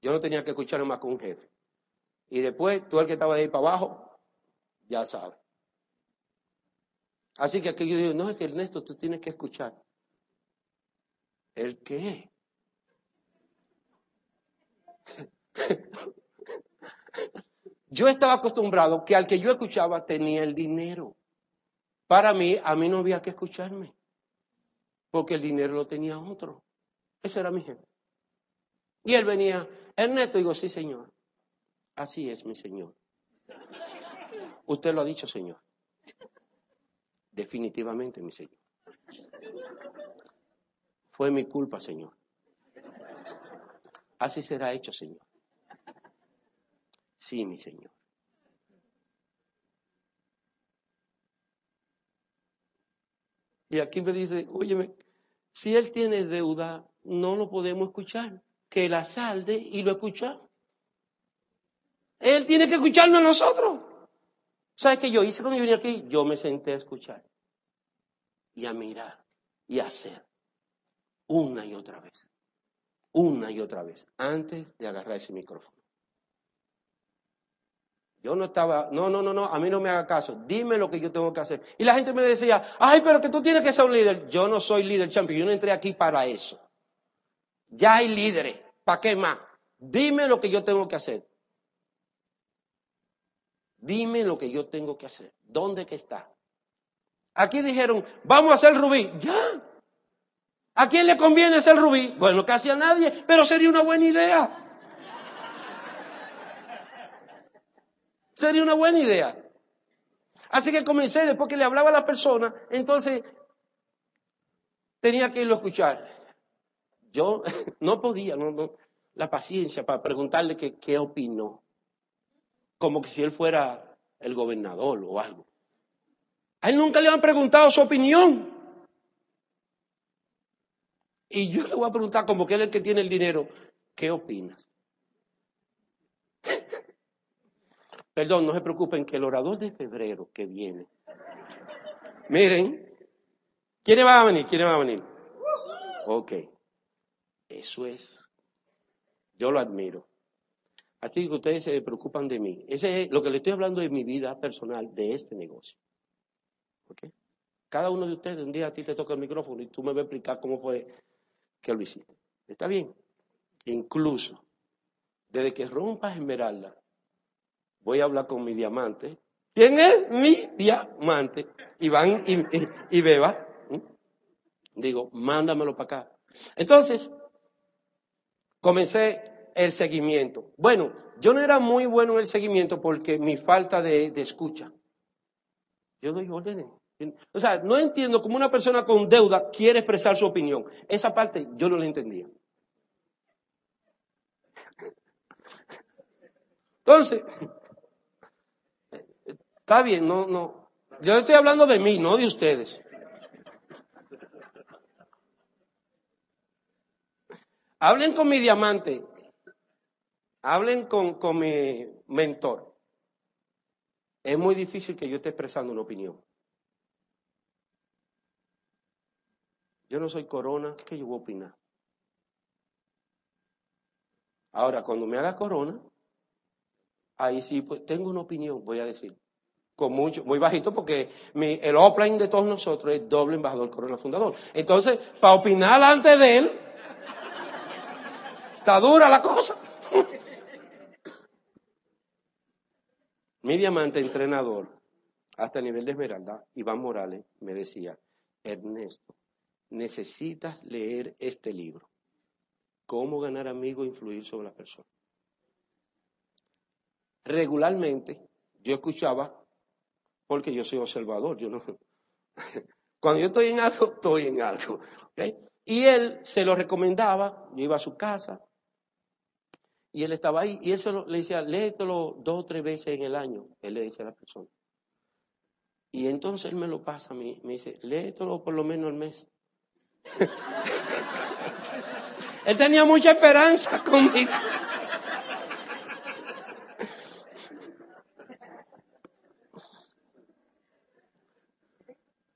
Yo no tenía que escuchar más con un jefe. Y después, tú el que estaba de ahí para abajo, ya sabes. Así que aquí yo digo, no, es que Ernesto, tú tienes que escuchar. ¿El qué? Yo estaba acostumbrado que al que yo escuchaba tenía el dinero. Para mí, a mí no había que escucharme, porque el dinero lo tenía otro. Ese era mi jefe. Y él venía, Ernesto, digo, sí, señor. Así es, mi señor. Usted lo ha dicho, señor. Definitivamente, mi Señor. Fue mi culpa, Señor. Así será hecho, Señor. Sí, mi Señor. Y aquí me dice, óyeme, si él tiene deuda, no lo podemos escuchar. Que la salde y lo escucha. Él tiene que escucharnos a nosotros. ¿Sabes qué yo hice cuando yo vine aquí? Yo me senté a escuchar y a mirar y a hacer una y otra vez. Una y otra vez, antes de agarrar ese micrófono. Yo no estaba, no, no, no, no, a mí no me haga caso, dime lo que yo tengo que hacer. Y la gente me decía, ay, pero que tú tienes que ser un líder. Yo no soy líder champion, yo no entré aquí para eso. Ya hay líderes, ¿para qué más? Dime lo que yo tengo que hacer. Dime lo que yo tengo que hacer. ¿Dónde que está? Aquí dijeron, vamos a hacer rubí. Ya. ¿A quién le conviene hacer rubí? Bueno, casi a nadie, pero sería una buena idea. Sería una buena idea. Así que comencé, después que le hablaba a la persona, entonces tenía que irlo a escuchar. Yo no podía, la paciencia para preguntarle qué opinó. Como que si él fuera el gobernador o algo. A él nunca le han preguntado su opinión. Y yo le voy a preguntar, como que él es el que tiene el dinero, ¿qué opinas? Perdón, no se preocupen que el orador de febrero que viene. Miren, ¿quiénes van a venir? ¿Quiénes van a venir? Ok. Eso es. Yo lo admiro. Así que ustedes se preocupan de mí. Ese es lo que le estoy hablando de mi vida personal, de este negocio. ¿Ok? Cada uno de ustedes, un día a ti te toca el micrófono y tú me vas a explicar cómo fue que lo hiciste. ¿Está bien? Incluso, desde que rompas Esmeralda, voy a hablar con mi diamante. ¿Quién es mi diamante? Y, y, Beba. Digo, mándamelo para acá. Entonces, comencé el seguimiento. Bueno, yo no era muy bueno en el seguimiento porque mi falta de, de escucha. Yo doy órdenes. O sea, no entiendo cómo una persona con deuda quiere expresar su opinión. Esa parte yo no la entendía. Entonces, Está bien, no, no. Yo estoy hablando de mí, no de ustedes. Hablen con mi diamante. Hablen con, con mi mentor. Es muy difícil que yo esté expresando una opinión. Yo no soy corona, ¿qué yo voy a opinar? Ahora, cuando me haga corona, ahí sí, pues tengo una opinión, voy a decir mucho, muy bajito porque el offline de todos nosotros es doble embajador corona fundador. Entonces, para opinar antes de él, está dura la cosa. Mi diamante entrenador, hasta el nivel de esmeralda, Iván Morales, me decía, Ernesto, necesitas leer este libro. Cómo ganar amigos e influir sobre las personas. Regularmente yo escuchaba porque yo soy observador, yo no. Cuando yo estoy en algo, estoy en algo. Y él se lo recomendaba, yo iba a su casa, y él estaba ahí, y él se le decía, léetelo dos o tres veces en el año, él le dice a la persona. Y entonces él me lo pasa a mí, me dice, léetelo por lo menos al mes. él tenía mucha esperanza conmigo.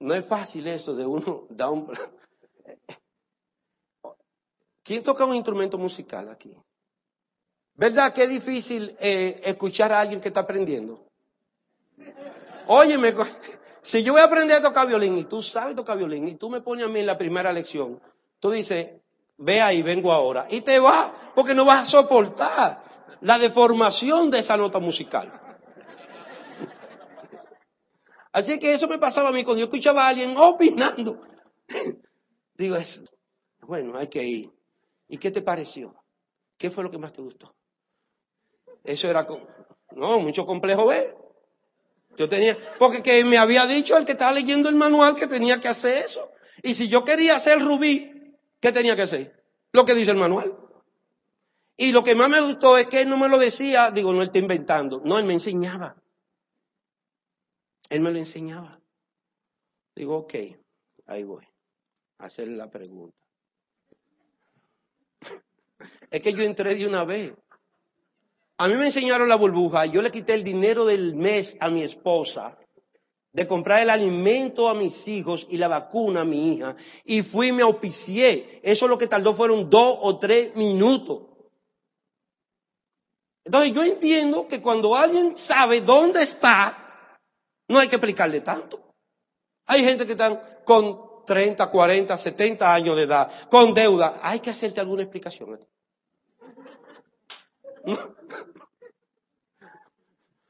No es fácil eso de uno da un... ¿Quién toca un instrumento musical aquí? ¿Verdad que es difícil eh, escuchar a alguien que está aprendiendo? Óyeme, si yo voy a aprender a tocar violín y tú sabes tocar violín y tú me pones a mí en la primera lección, tú dices, ve ahí, vengo ahora. Y te vas, porque no vas a soportar la deformación de esa nota musical. Así que eso me pasaba a mí cuando yo escuchaba a alguien opinando. Digo, es, bueno, hay que ir. ¿Y qué te pareció? ¿Qué fue lo que más te gustó? Eso era, no, mucho complejo ver. Yo tenía, porque que me había dicho el que estaba leyendo el manual que tenía que hacer eso. Y si yo quería hacer rubí, ¿qué tenía que hacer? Lo que dice el manual. Y lo que más me gustó es que él no me lo decía, digo, no, él está inventando. No, él me enseñaba. Él me lo enseñaba. Digo, ok, ahí voy hacerle la pregunta. Es que yo entré de una vez. A mí me enseñaron la burbuja, yo le quité el dinero del mes a mi esposa, de comprar el alimento a mis hijos y la vacuna a mi hija, y fui y me auspicié. Eso lo que tardó fueron dos o tres minutos. Entonces yo entiendo que cuando alguien sabe dónde está, no hay que explicarle tanto. Hay gente que están con 30, 40, 70 años de edad, con deuda. Hay que hacerte alguna explicación.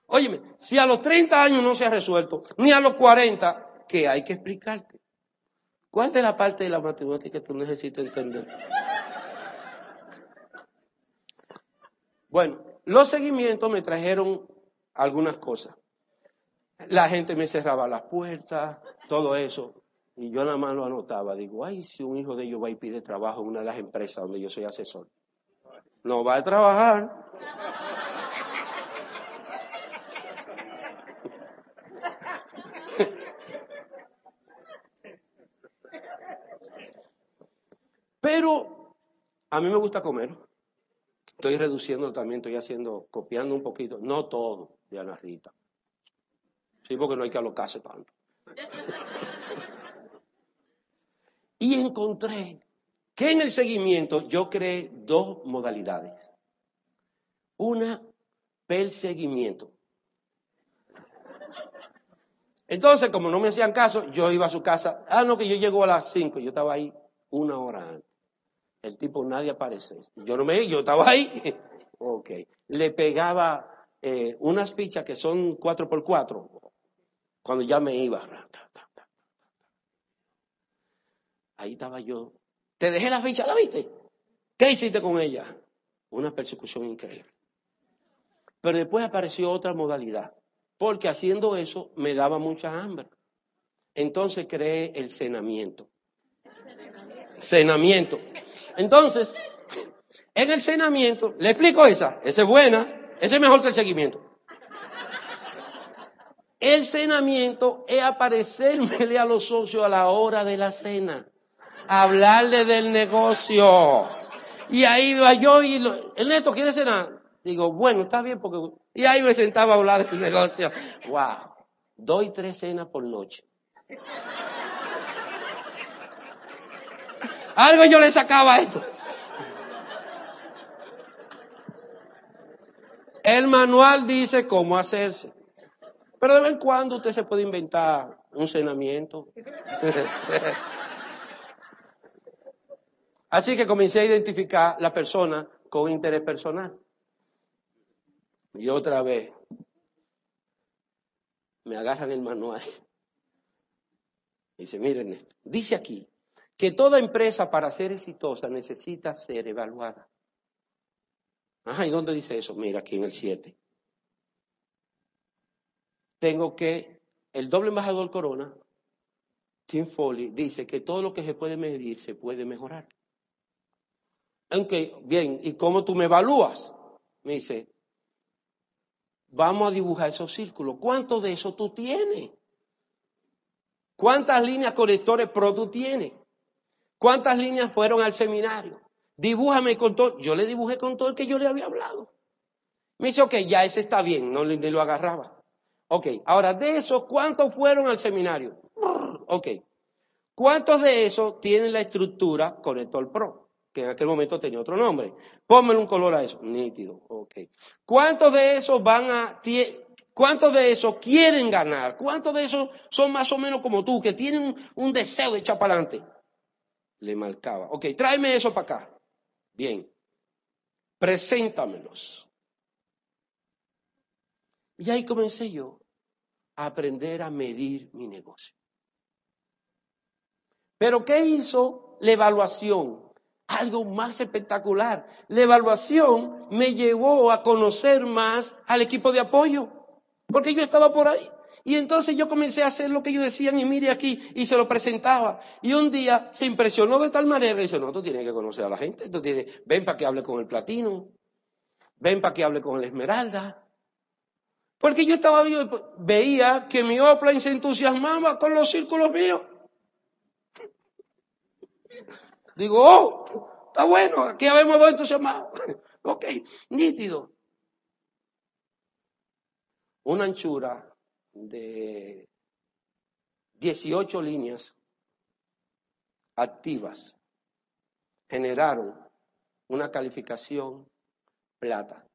Óyeme, si a los 30 años no se ha resuelto, ni a los 40, ¿qué hay que explicarte? ¿Cuál de la parte de la matemática tú necesitas entender? Bueno, los seguimientos me trajeron algunas cosas. La gente me cerraba las puertas, todo eso. Y yo nada más lo anotaba. Digo, ay, si un hijo de ellos va y pide trabajo en una de las empresas donde yo soy asesor. No va a trabajar. Pero a mí me gusta comer. Estoy reduciendo también, estoy haciendo, copiando un poquito, no todo de Ana Rita. Sí, porque no hay que alocarse tanto. y encontré que en el seguimiento yo creé dos modalidades. Una, perseguimiento. Entonces, como no me hacían caso, yo iba a su casa. Ah, no, que yo llego a las cinco, yo estaba ahí una hora antes. El tipo nadie aparece. Yo no me, yo estaba ahí. ok. Le pegaba eh, unas fichas que son cuatro por cuatro. Cuando ya me iba. Ahí estaba yo. Te dejé la ficha, ¿la viste? ¿Qué hiciste con ella? Una persecución increíble. Pero después apareció otra modalidad. Porque haciendo eso me daba mucha hambre. Entonces creé el cenamiento. Cenamiento. Entonces, en el cenamiento, le explico esa, esa es buena, esa es mejor que el seguimiento. El cenamiento es aparecérmele a los socios a la hora de la cena, hablarle del negocio. Y ahí va yo y el neto quiere cenar. Digo, bueno, está bien porque... Y ahí me sentaba a hablar del negocio. Wow. Doy tres cenas por noche. Algo yo le sacaba a esto. El manual dice cómo hacerse. Pero de vez en cuando usted se puede inventar un cenamiento. Así que comencé a identificar la persona con interés personal. Y otra vez, me agarran el manual. Dice, miren, dice aquí, que toda empresa para ser exitosa necesita ser evaluada. Ajá, ¿y dónde dice eso? Mira, aquí en el 7. Tengo que, el doble embajador Corona, Tim Foley, dice que todo lo que se puede medir se puede mejorar. Aunque, bien, ¿y cómo tú me evalúas? Me dice, vamos a dibujar esos círculos. ¿Cuánto de eso tú tienes? ¿Cuántas líneas conectores pro tú tienes? ¿Cuántas líneas fueron al seminario? Dibújame con todo. Yo le dibujé con todo el que yo le había hablado. Me dice, ok, ya ese está bien, no le, lo agarraba. Ok, ahora de esos, ¿cuántos fueron al seminario? Ok. ¿Cuántos de esos tienen la estructura Conector Pro? Que en aquel momento tenía otro nombre. Pónmelo un color a eso. Nítido. Ok. ¿Cuántos de esos van a, ¿Cuántos de esos quieren ganar? ¿Cuántos de esos son más o menos como tú, que tienen un, deseo de echar para adelante? Le marcaba. Ok, tráeme eso para acá. Bien. Preséntamelos. Y ahí comencé yo a aprender a medir mi negocio. Pero ¿qué hizo la evaluación? Algo más espectacular. La evaluación me llevó a conocer más al equipo de apoyo, porque yo estaba por ahí. Y entonces yo comencé a hacer lo que ellos decían y mire aquí y se lo presentaba. Y un día se impresionó de tal manera y dice, no, tú tienes que conocer a la gente, tú tienes, ven para que hable con el platino, ven para que hable con el esmeralda. Porque yo estaba vivo, veía que mi Opline se entusiasmaba con los círculos míos. Digo, oh, está bueno, aquí habemos dos entusiasmados. ok, nítido. Una anchura de 18 líneas activas generaron una calificación plata.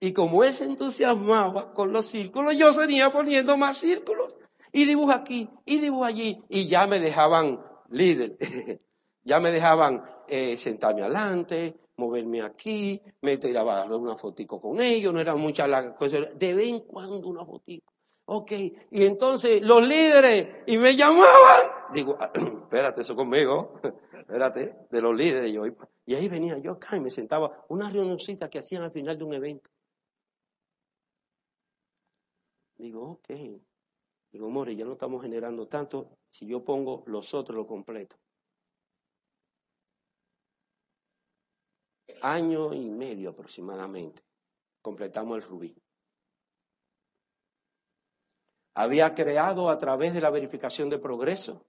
Y como él se entusiasmaba con los círculos, yo seguía poniendo más círculos. Y dibujo aquí, y dibujo allí. Y ya me dejaban líder. ya me dejaban eh, sentarme adelante, moverme aquí, me tiraba una fotico con ellos, no eran muchas las cosas, de vez en cuando una fotico. Ok, y entonces los líderes, y me llamaban, digo, espérate, eso conmigo, espérate, de los líderes, yo, y ahí venía yo acá y me sentaba, una reunioncita que hacían al final de un evento. Digo, ok, digo, More, ya no estamos generando tanto, si yo pongo los otros lo completo. Año y medio aproximadamente, completamos el rubí había creado a través de la verificación de progreso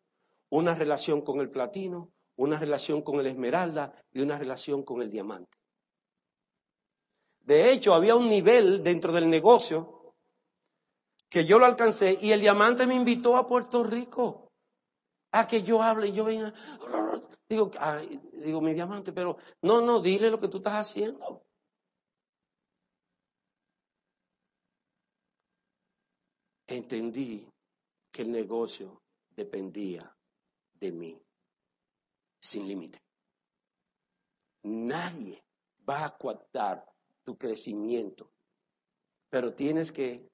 una relación con el platino, una relación con el esmeralda y una relación con el diamante. De hecho, había un nivel dentro del negocio que yo lo alcancé y el diamante me invitó a Puerto Rico a que yo hable yo venga. Digo, digo, mi diamante, pero no, no, dile lo que tú estás haciendo. entendí que el negocio dependía de mí, sin límite. Nadie va a coartar tu crecimiento, pero tienes que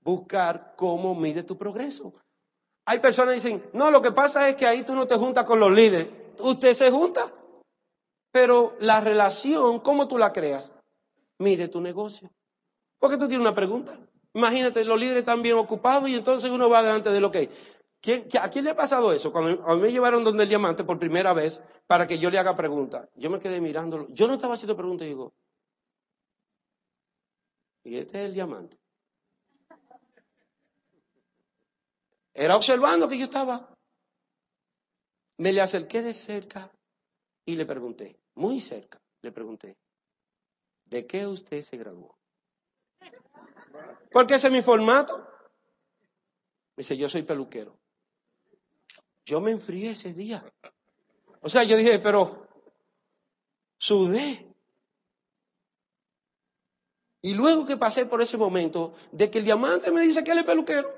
buscar cómo mide tu progreso. Hay personas que dicen, no, lo que pasa es que ahí tú no te juntas con los líderes. Usted se junta, pero la relación, ¿cómo tú la creas? Mide tu negocio. ¿Por qué tú tienes una pregunta? Imagínate, los líderes están bien ocupados y entonces uno va delante de lo que hay. ¿A quién le ha pasado eso? Cuando a mí me llevaron donde el diamante por primera vez para que yo le haga preguntas. Yo me quedé mirándolo. Yo no estaba haciendo preguntas y digo, ¿y este es el diamante? Era observando que yo estaba. Me le acerqué de cerca y le pregunté, muy cerca, le pregunté, ¿de qué usted se graduó? Porque ese es mi formato. Me dice, yo soy peluquero. Yo me enfrié ese día. O sea, yo dije, pero sudé. Y luego que pasé por ese momento de que el diamante me dice que él es peluquero.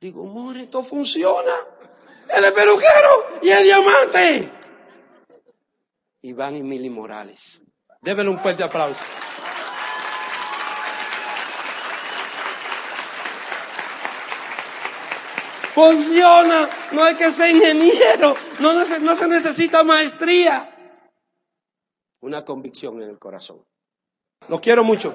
Digo, more, esto funciona. Él es peluquero y el diamante. Iván y Mili Morales. Débele un fuerte aplauso. Funciona. No hay que ser ingeniero. No, se, no se necesita maestría. Una convicción en el corazón. Los quiero mucho.